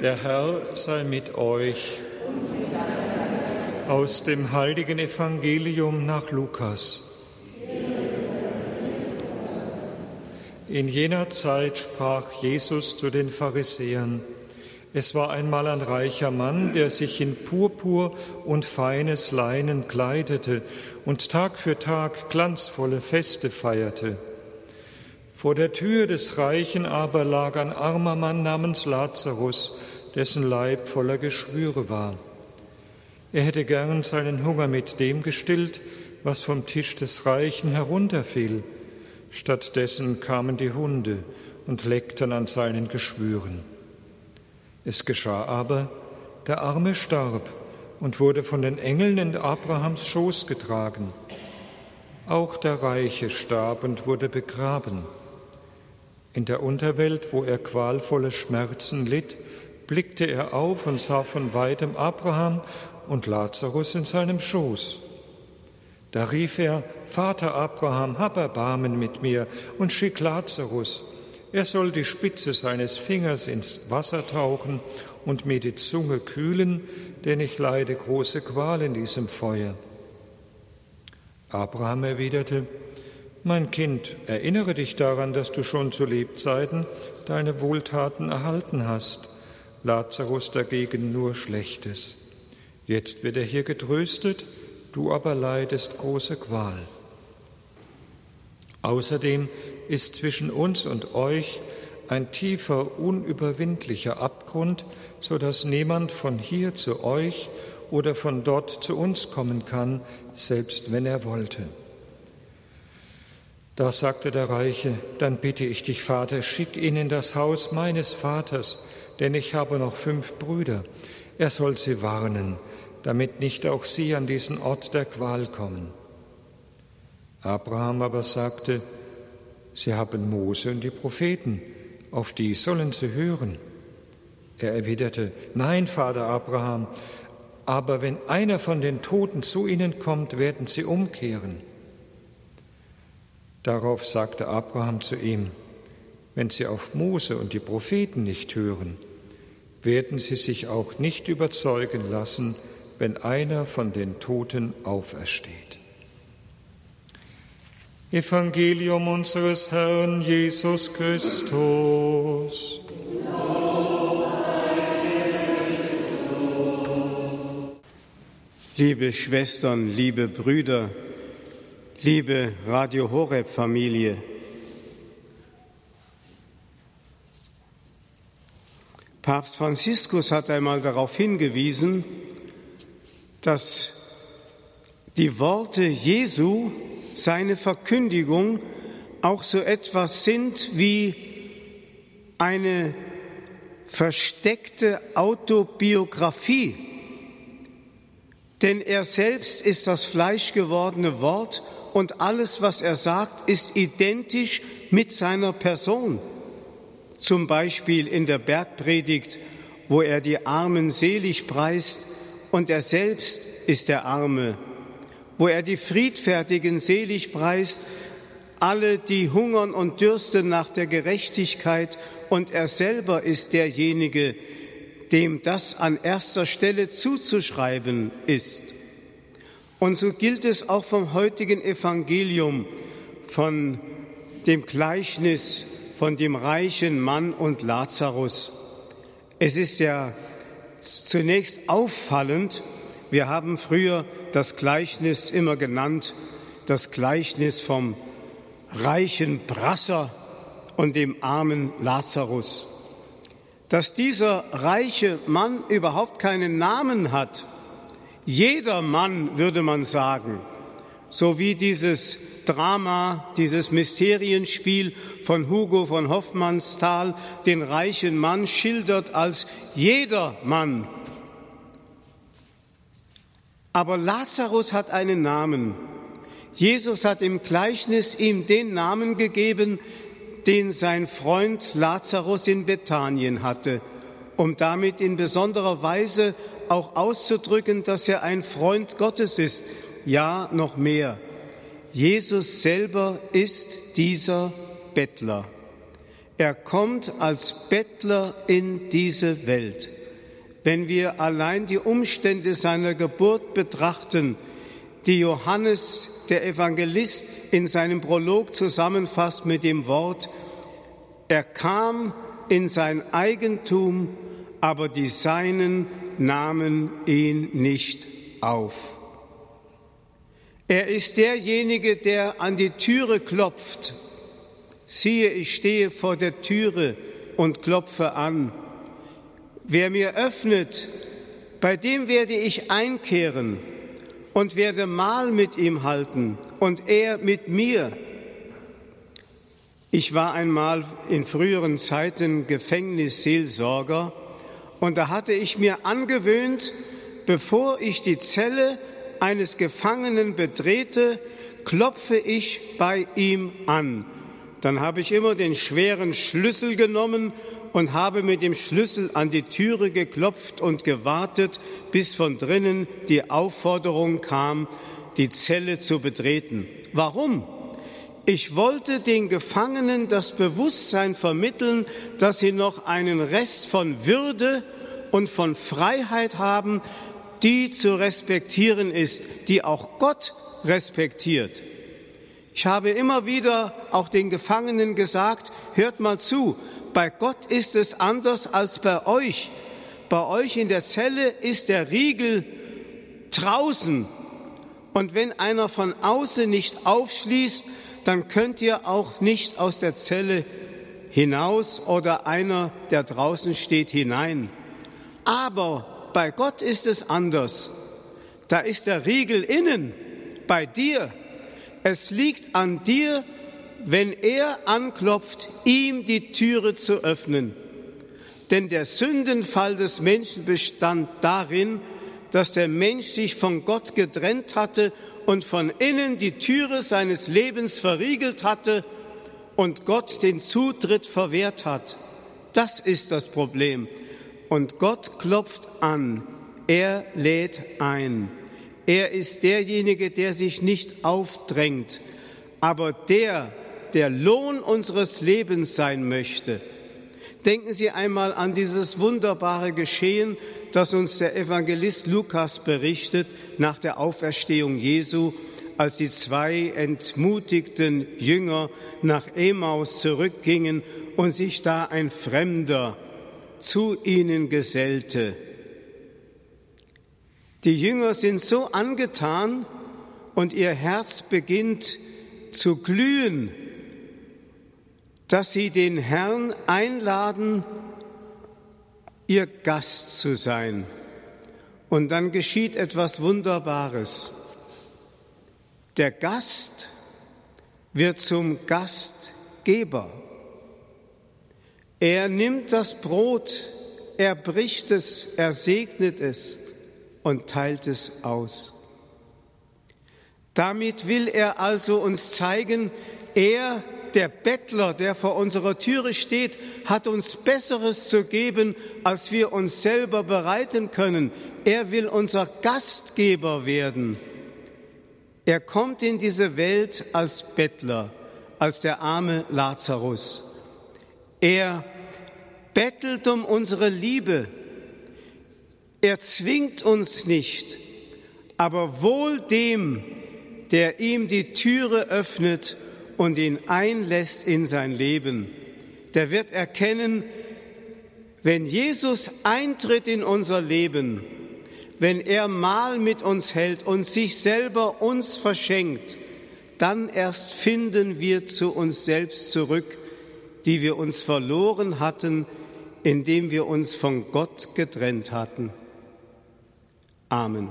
Der Herr sei mit euch. Aus dem heiligen Evangelium nach Lukas. In jener Zeit sprach Jesus zu den Pharisäern, es war einmal ein reicher Mann, der sich in Purpur und feines Leinen kleidete und Tag für Tag glanzvolle Feste feierte. Vor der Tür des Reichen aber lag ein armer Mann namens Lazarus, dessen Leib voller Geschwüre war. Er hätte gern seinen Hunger mit dem gestillt, was vom Tisch des Reichen herunterfiel. Stattdessen kamen die Hunde und leckten an seinen Geschwüren. Es geschah aber, der Arme starb und wurde von den Engeln in Abrahams Schoß getragen. Auch der Reiche starb und wurde begraben. In der Unterwelt, wo er qualvolle Schmerzen litt, blickte er auf und sah von weitem Abraham und Lazarus in seinem Schoß. Da rief er, Vater Abraham, hab Erbarmen mit mir und schick Lazarus. Er soll die Spitze seines Fingers ins Wasser tauchen und mir die Zunge kühlen, denn ich leide große Qual in diesem Feuer. Abraham erwiderte, mein Kind, erinnere dich daran, dass du schon zu Lebzeiten deine Wohltaten erhalten hast, Lazarus dagegen nur Schlechtes. Jetzt wird er hier getröstet, du aber leidest große Qual. Außerdem ist zwischen uns und euch ein tiefer, unüberwindlicher Abgrund, so dass niemand von hier zu euch oder von dort zu uns kommen kann, selbst wenn er wollte. Da sagte der Reiche, dann bitte ich dich, Vater, schick ihn in das Haus meines Vaters, denn ich habe noch fünf Brüder. Er soll sie warnen, damit nicht auch sie an diesen Ort der Qual kommen. Abraham aber sagte, Sie haben Mose und die Propheten, auf die sollen sie hören. Er erwiderte, Nein, Vater Abraham, aber wenn einer von den Toten zu ihnen kommt, werden sie umkehren. Darauf sagte Abraham zu ihm, wenn sie auf Mose und die Propheten nicht hören, werden sie sich auch nicht überzeugen lassen, wenn einer von den Toten aufersteht. Evangelium unseres Herrn Jesus Christus. Liebe Schwestern, liebe Brüder, liebe Radio Horeb Familie. Papst Franziskus hat einmal darauf hingewiesen, dass die Worte Jesu, seine Verkündigung, auch so etwas sind wie eine versteckte Autobiografie. Denn er selbst ist das fleischgewordene Wort und alles, was er sagt, ist identisch mit seiner Person. Zum Beispiel in der Bergpredigt, wo er die Armen selig preist und er selbst ist der Arme, wo er die Friedfertigen selig preist, alle, die hungern und dürsten nach der Gerechtigkeit und er selber ist derjenige, dem das an erster Stelle zuzuschreiben ist. Und so gilt es auch vom heutigen Evangelium, von dem Gleichnis von dem reichen Mann und Lazarus. Es ist ja zunächst auffallend, wir haben früher das Gleichnis immer genannt, das Gleichnis vom reichen Brasser und dem armen Lazarus. Dass dieser reiche Mann überhaupt keinen Namen hat, jeder Mann, würde man sagen, so wie dieses Drama, dieses Mysterienspiel von Hugo von Hoffmannsthal den reichen Mann schildert als jeder Mann. Aber Lazarus hat einen Namen. Jesus hat im Gleichnis ihm den Namen gegeben, den sein Freund Lazarus in Bethanien hatte, um damit in besonderer Weise auch auszudrücken, dass er ein Freund Gottes ist. Ja, noch mehr. Jesus selber ist dieser Bettler. Er kommt als Bettler in diese Welt. Wenn wir allein die Umstände seiner Geburt betrachten, die Johannes, der Evangelist, in seinem Prolog zusammenfasst mit dem Wort, er kam in sein Eigentum, aber die Seinen nahmen ihn nicht auf. Er ist derjenige, der an die Türe klopft siehe, ich stehe vor der Türe und klopfe an. Wer mir öffnet, bei dem werde ich einkehren und werde Mahl mit ihm halten und er mit mir. Ich war einmal in früheren Zeiten Gefängnisseelsorger und da hatte ich mir angewöhnt, bevor ich die Zelle eines Gefangenen betrete, klopfe ich bei ihm an dann habe ich immer den schweren Schlüssel genommen und habe mit dem Schlüssel an die Türe geklopft und gewartet, bis von drinnen die Aufforderung kam, die Zelle zu betreten. Warum? Ich wollte den Gefangenen das Bewusstsein vermitteln, dass sie noch einen Rest von Würde und von Freiheit haben, die zu respektieren ist, die auch Gott respektiert. Ich habe immer wieder auch den Gefangenen gesagt, hört mal zu, bei Gott ist es anders als bei euch. Bei euch in der Zelle ist der Riegel draußen. Und wenn einer von außen nicht aufschließt, dann könnt ihr auch nicht aus der Zelle hinaus oder einer, der draußen steht, hinein. Aber bei Gott ist es anders. Da ist der Riegel innen, bei dir. Es liegt an dir, wenn er anklopft, ihm die Türe zu öffnen. Denn der Sündenfall des Menschen bestand darin, dass der Mensch sich von Gott getrennt hatte und von innen die Türe seines Lebens verriegelt hatte und Gott den Zutritt verwehrt hat. Das ist das Problem. Und Gott klopft an, er lädt ein. Er ist derjenige, der sich nicht aufdrängt, aber der, der Lohn unseres Lebens sein möchte. Denken Sie einmal an dieses wunderbare Geschehen, das uns der Evangelist Lukas berichtet nach der Auferstehung Jesu, als die zwei entmutigten Jünger nach Emaus zurückgingen und sich da ein Fremder zu ihnen gesellte. Die Jünger sind so angetan und ihr Herz beginnt zu glühen, dass sie den Herrn einladen, ihr Gast zu sein. Und dann geschieht etwas Wunderbares. Der Gast wird zum Gastgeber. Er nimmt das Brot, er bricht es, er segnet es und teilt es aus. Damit will er also uns zeigen, er, der Bettler, der vor unserer Türe steht, hat uns Besseres zu geben, als wir uns selber bereiten können. Er will unser Gastgeber werden. Er kommt in diese Welt als Bettler, als der arme Lazarus. Er bettelt um unsere Liebe, er zwingt uns nicht, aber wohl dem, der ihm die Türe öffnet und ihn einlässt in sein Leben, der wird erkennen, wenn Jesus eintritt in unser Leben, wenn er Mahl mit uns hält und sich selber uns verschenkt, dann erst finden wir zu uns selbst zurück, die wir uns verloren hatten, indem wir uns von Gott getrennt hatten. Amen.